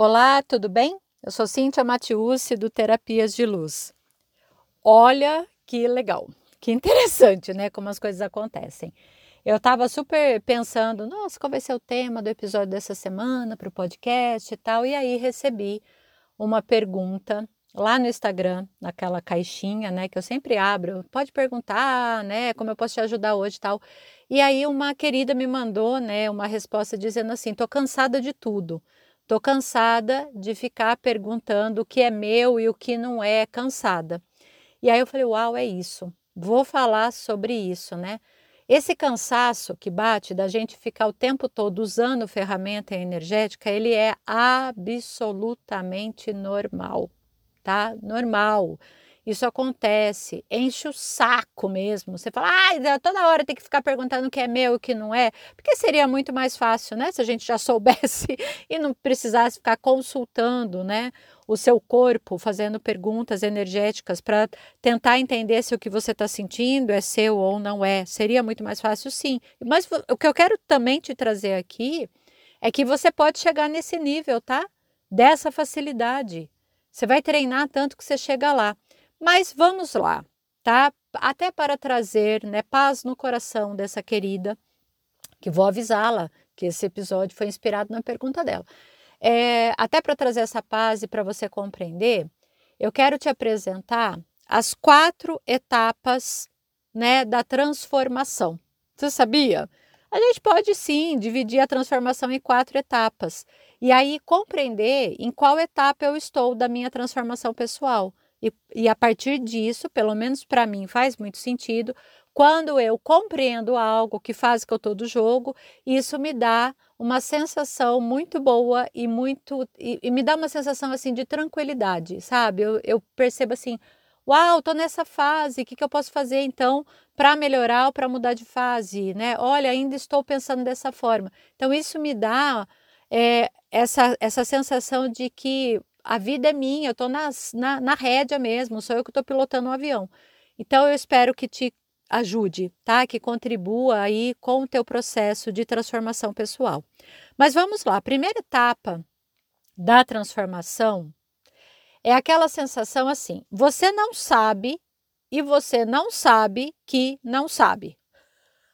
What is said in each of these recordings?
Olá, tudo bem? Eu sou Cíntia Matiusi do Terapias de Luz. Olha que legal, que interessante, né? Como as coisas acontecem. Eu estava super pensando, nossa, qual vai ser o tema do episódio dessa semana para o podcast e tal, e aí recebi uma pergunta lá no Instagram, naquela caixinha, né, que eu sempre abro, pode perguntar, né, como eu posso te ajudar hoje e tal. E aí uma querida me mandou, né, uma resposta dizendo assim: "Tô cansada de tudo. Tô cansada de ficar perguntando o que é meu e o que não é, cansada. E aí eu falei, uau, é isso. Vou falar sobre isso, né? Esse cansaço que bate da gente ficar o tempo todo usando ferramenta energética, ele é absolutamente normal, tá? Normal. Isso acontece, enche o saco mesmo. Você fala, ah, toda hora tem que ficar perguntando o que é meu e o que não é, porque seria muito mais fácil, né? Se a gente já soubesse e não precisasse ficar consultando, né? O seu corpo, fazendo perguntas energéticas para tentar entender se o que você está sentindo é seu ou não é. Seria muito mais fácil, sim. Mas o que eu quero também te trazer aqui é que você pode chegar nesse nível, tá? Dessa facilidade. Você vai treinar tanto que você chega lá. Mas vamos lá, tá? Até para trazer né, paz no coração dessa querida, que vou avisá-la que esse episódio foi inspirado na pergunta dela. É, até para trazer essa paz e para você compreender, eu quero te apresentar as quatro etapas né, da transformação. Você sabia? A gente pode sim dividir a transformação em quatro etapas e aí compreender em qual etapa eu estou da minha transformação pessoal. E, e a partir disso, pelo menos para mim, faz muito sentido. Quando eu compreendo algo que faz que eu estou do jogo, isso me dá uma sensação muito boa e muito e, e me dá uma sensação assim de tranquilidade, sabe? Eu, eu percebo assim, uau, estou nessa fase, o que, que eu posso fazer então para melhorar ou para mudar de fase, né? Olha, ainda estou pensando dessa forma. Então isso me dá é, essa, essa sensação de que a vida é minha, eu estou na, na rédea mesmo, sou eu que estou pilotando o um avião. Então eu espero que te ajude, tá? Que contribua aí com o teu processo de transformação pessoal. Mas vamos lá, a primeira etapa da transformação é aquela sensação assim: você não sabe e você não sabe que não sabe.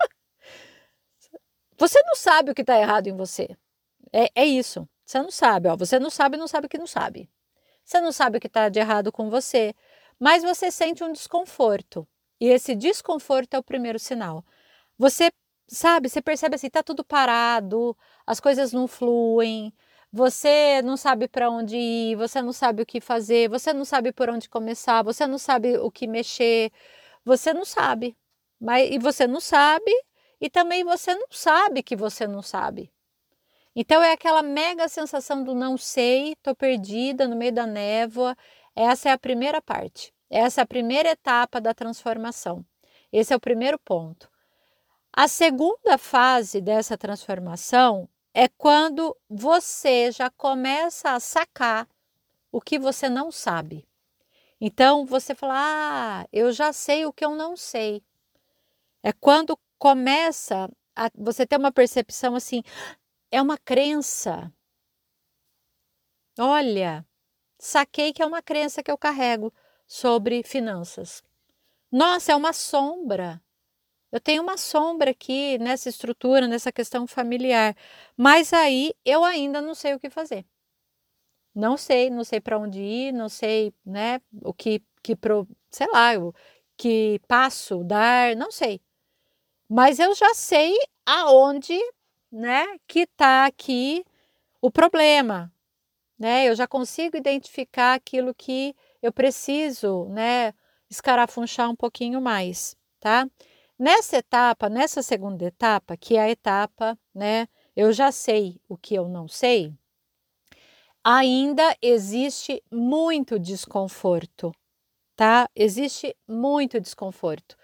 você não sabe o que está errado em você. É, é isso. Você não sabe, ó. Você não sabe, não sabe que não sabe. Você não sabe o que está de errado com você, mas você sente um desconforto. E esse desconforto é o primeiro sinal. Você sabe, você percebe assim, tá tudo parado, as coisas não fluem, você não sabe para onde ir, você não sabe o que fazer, você não sabe por onde começar, você não sabe o que mexer, você não sabe. Mas e você não sabe e também você não sabe que você não sabe. Então é aquela mega sensação do não sei, tô perdida no meio da névoa. Essa é a primeira parte. Essa é a primeira etapa da transformação. Esse é o primeiro ponto. A segunda fase dessa transformação é quando você já começa a sacar o que você não sabe. Então você fala: "Ah, eu já sei o que eu não sei". É quando começa a você ter uma percepção assim: é uma crença. Olha, saquei que é uma crença que eu carrego sobre finanças. Nossa, é uma sombra. Eu tenho uma sombra aqui nessa estrutura, nessa questão familiar, mas aí eu ainda não sei o que fazer. Não sei, não sei para onde ir, não sei, né, o que que pro, sei lá, o que passo dar, não sei. Mas eu já sei aonde né, que está aqui o problema, né? Eu já consigo identificar aquilo que eu preciso, né, escarafunchar um pouquinho mais, tá? Nessa etapa, nessa segunda etapa, que é a etapa, né, eu já sei o que eu não sei, ainda existe muito desconforto, tá? Existe muito desconforto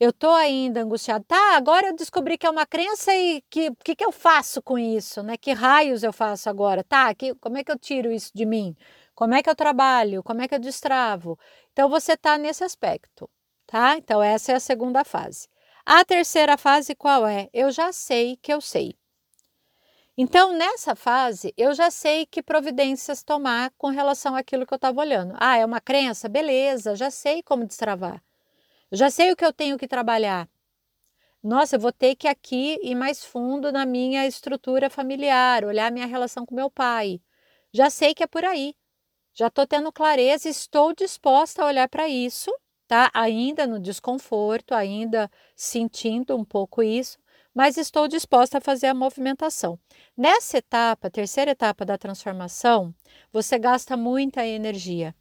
eu estou ainda angustiada. Tá, agora eu descobri que é uma crença e que que, que eu faço com isso, né? Que raios eu faço agora? Tá, que, como é que eu tiro isso de mim? Como é que eu trabalho? Como é que eu destravo? Então você está nesse aspecto, tá? Então essa é a segunda fase. A terceira fase qual é? Eu já sei que eu sei. Então, nessa fase, eu já sei que providências tomar com relação àquilo que eu estava olhando. Ah, é uma crença? Beleza, já sei como destravar. Já sei o que eu tenho que trabalhar. Nossa, eu vou ter que aqui ir mais fundo na minha estrutura familiar, olhar minha relação com meu pai. Já sei que é por aí. Já estou tendo clareza, estou disposta a olhar para isso, tá? Ainda no desconforto, ainda sentindo um pouco isso, mas estou disposta a fazer a movimentação. Nessa etapa, terceira etapa da transformação, você gasta muita energia,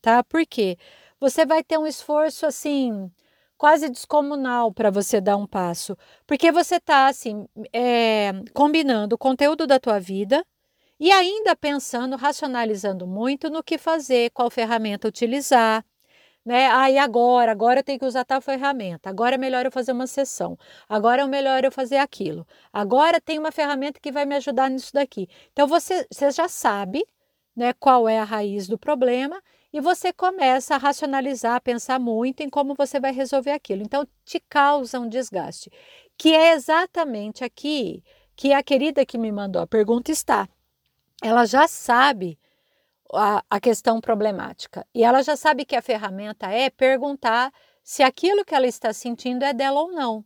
tá? Por quê? Você vai ter um esforço assim quase descomunal para você dar um passo, porque você está assim é, combinando o conteúdo da tua vida e ainda pensando, racionalizando muito no que fazer, qual ferramenta utilizar, né? Ah, agora? Agora eu tenho que usar tal ferramenta. Agora é melhor eu fazer uma sessão. Agora é melhor eu fazer aquilo. Agora tem uma ferramenta que vai me ajudar nisso daqui. Então você, você já sabe, né, qual é a raiz do problema e você começa a racionalizar, a pensar muito em como você vai resolver aquilo. Então te causa um desgaste, que é exatamente aqui que a querida que me mandou a pergunta está. Ela já sabe a, a questão problemática. E ela já sabe que a ferramenta é perguntar se aquilo que ela está sentindo é dela ou não,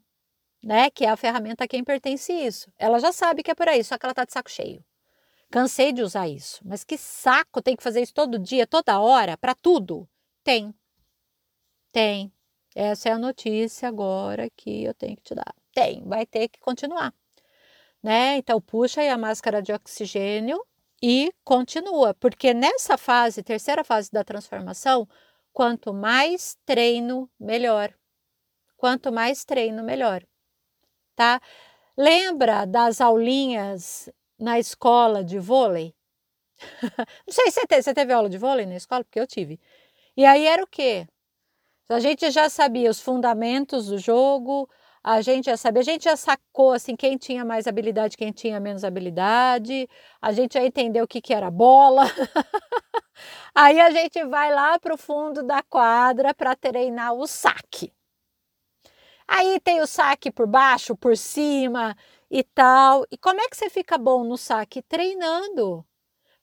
né? Que é a ferramenta a quem pertence isso. Ela já sabe que é por aí, só que ela está de saco cheio. Cansei de usar isso, mas que saco tem que fazer isso todo dia, toda hora, para tudo? Tem. Tem. Essa é a notícia agora que eu tenho que te dar. Tem, vai ter que continuar. Né? Então puxa aí a máscara de oxigênio e continua, porque nessa fase, terceira fase da transformação, quanto mais treino, melhor. Quanto mais treino, melhor. Tá? Lembra das aulinhas na escola de vôlei? Não sei se você teve, você teve aula de vôlei na escola, porque eu tive. E aí era o quê? A gente já sabia os fundamentos do jogo, a gente já sabia, a gente já sacou assim quem tinha mais habilidade, quem tinha menos habilidade, a gente já entendeu o que, que era bola. Aí a gente vai lá para o fundo da quadra para treinar o saque. Aí tem o saque por baixo, por cima e tal. E como é que você fica bom no saque? Treinando.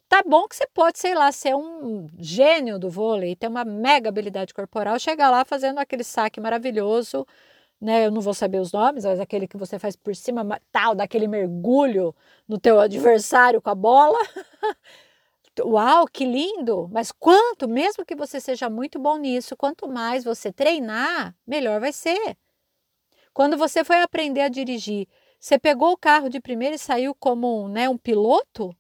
Tá bom que você pode, sei lá, ser um gênio do vôlei, ter uma mega habilidade corporal, chegar lá fazendo aquele saque maravilhoso né? Eu não vou saber os nomes, mas aquele que você faz por cima, tal, daquele mergulho no teu adversário com a bola. Uau, que lindo! Mas quanto, mesmo que você seja muito bom nisso, quanto mais você treinar, melhor vai ser. Quando você foi aprender a dirigir, você pegou o carro de primeira e saiu como né, um piloto?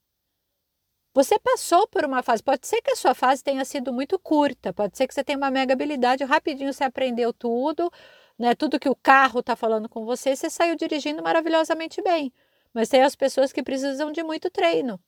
Você passou por uma fase, pode ser que a sua fase tenha sido muito curta, pode ser que você tenha uma mega habilidade, rapidinho você aprendeu tudo, né, tudo que o carro está falando com você, você saiu dirigindo maravilhosamente bem. Mas tem as pessoas que precisam de muito treino.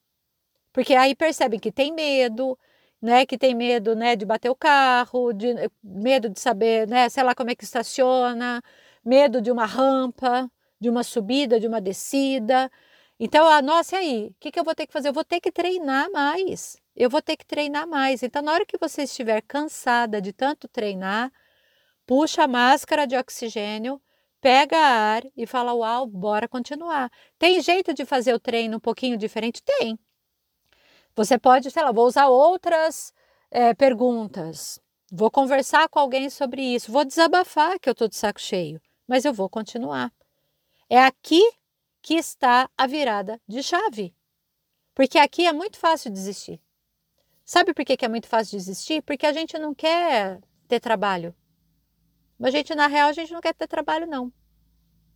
Porque aí percebem que tem medo, né, que tem medo, né, de bater o carro, de medo de saber, né, sei lá como é que estaciona, medo de uma rampa, de uma subida, de uma descida. Então, a nossa, e aí? O que, que eu vou ter que fazer? Eu vou ter que treinar mais. Eu vou ter que treinar mais. Então, na hora que você estiver cansada de tanto treinar, puxa a máscara de oxigênio, pega ar e fala: Uau, bora continuar. Tem jeito de fazer o treino um pouquinho diferente? Tem. Você pode, sei lá, vou usar outras é, perguntas, vou conversar com alguém sobre isso, vou desabafar que eu estou de saco cheio, mas eu vou continuar. É aqui que está a virada de chave. Porque aqui é muito fácil desistir. Sabe por que é muito fácil desistir? Porque a gente não quer ter trabalho. Mas, gente, na real, a gente não quer ter trabalho, não.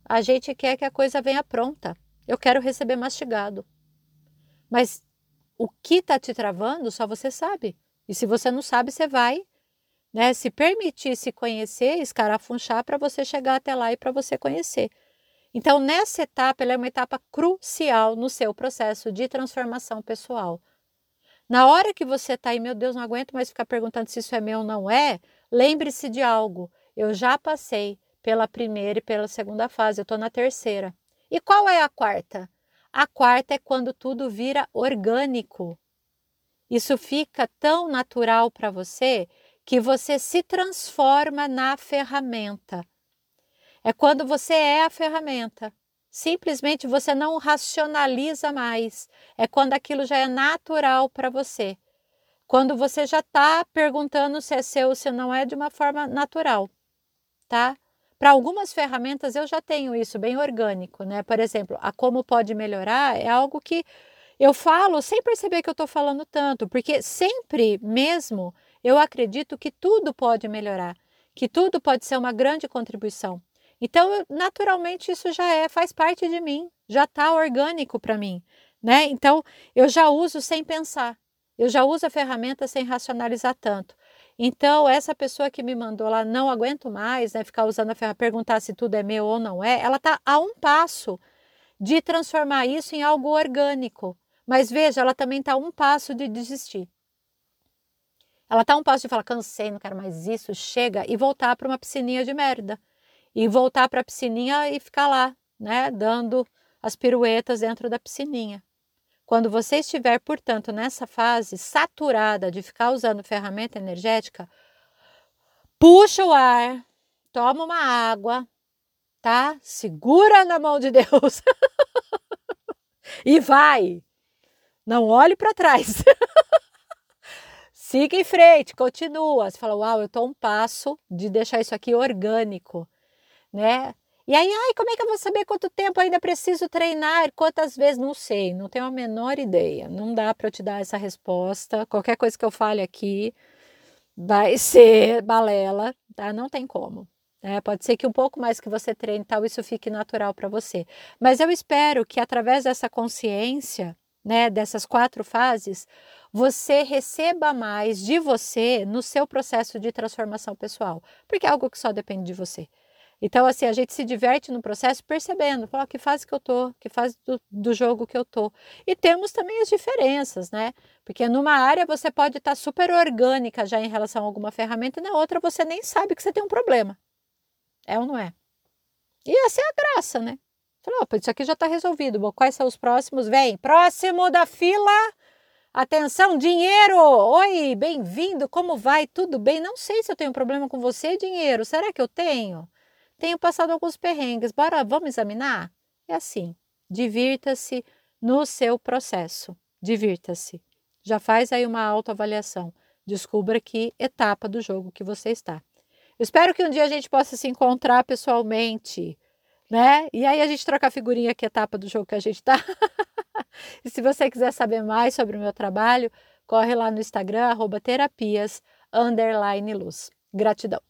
A gente quer que a coisa venha pronta. Eu quero receber mastigado. Mas o que está te travando, só você sabe. E se você não sabe, você vai né, se permitir se conhecer, escarafunchar para você chegar até lá e para você conhecer. Então, nessa etapa, ela é uma etapa crucial no seu processo de transformação pessoal. Na hora que você está aí, meu Deus, não aguento mais ficar perguntando se isso é meu ou não é, lembre-se de algo. Eu já passei pela primeira e pela segunda fase, eu estou na terceira. E qual é a quarta? A quarta é quando tudo vira orgânico. Isso fica tão natural para você que você se transforma na ferramenta. É quando você é a ferramenta. Simplesmente você não racionaliza mais. É quando aquilo já é natural para você. Quando você já está perguntando se é seu ou se não é de uma forma natural, tá? Para algumas ferramentas eu já tenho isso bem orgânico, né? Por exemplo, a como pode melhorar é algo que eu falo sem perceber que eu estou falando tanto, porque sempre mesmo eu acredito que tudo pode melhorar, que tudo pode ser uma grande contribuição. Então, naturalmente, isso já é, faz parte de mim, já está orgânico para mim, né? Então, eu já uso sem pensar, eu já uso a ferramenta sem racionalizar tanto. Então, essa pessoa que me mandou lá, não aguento mais, né, ficar usando a ferramenta, perguntar se tudo é meu ou não é, ela está a um passo de transformar isso em algo orgânico. Mas veja, ela também está a um passo de desistir. Ela está a um passo de falar, cansei, não quero mais isso, chega, e voltar para uma piscininha de merda e voltar para a piscininha e ficar lá, né, dando as piruetas dentro da piscininha. Quando você estiver, portanto, nessa fase saturada de ficar usando ferramenta energética, puxa o ar, toma uma água, tá? Segura na mão de Deus e vai. Não olhe para trás. Siga em frente, continua. Você fala, uau, eu estou um passo de deixar isso aqui orgânico né? E aí, ai, como é que eu vou saber quanto tempo ainda preciso treinar? Quantas vezes? Não sei, não tenho a menor ideia. Não dá para eu te dar essa resposta. Qualquer coisa que eu fale aqui vai ser balela, tá? Não tem como. É, pode ser que um pouco mais que você treine tal, isso fique natural para você. Mas eu espero que através dessa consciência, né, dessas quatro fases, você receba mais de você no seu processo de transformação pessoal, porque é algo que só depende de você. Então, assim, a gente se diverte no processo percebendo, fala, que fase que eu tô, que fase do, do, jogo que eu tô. E temos também as diferenças, né? Porque numa área você pode estar tá super orgânica já em relação a alguma ferramenta, e na outra você nem sabe que você tem um problema. É ou não é? E essa é a graça, né? Falou, opa, isso aqui já está resolvido. Bom, quais são os próximos? Vem, próximo da fila. Atenção, dinheiro! Oi, bem-vindo, como vai? Tudo bem? Não sei se eu tenho problema com você, dinheiro. Será que eu tenho? Tenho passado alguns perrengues, bora, vamos examinar? É assim, divirta-se no seu processo, divirta-se. Já faz aí uma autoavaliação, descubra que etapa do jogo que você está. Espero que um dia a gente possa se encontrar pessoalmente, né? E aí a gente troca a figurinha que etapa do jogo que a gente está. e se você quiser saber mais sobre o meu trabalho, corre lá no Instagram, arroba terapias, underline luz. Gratidão.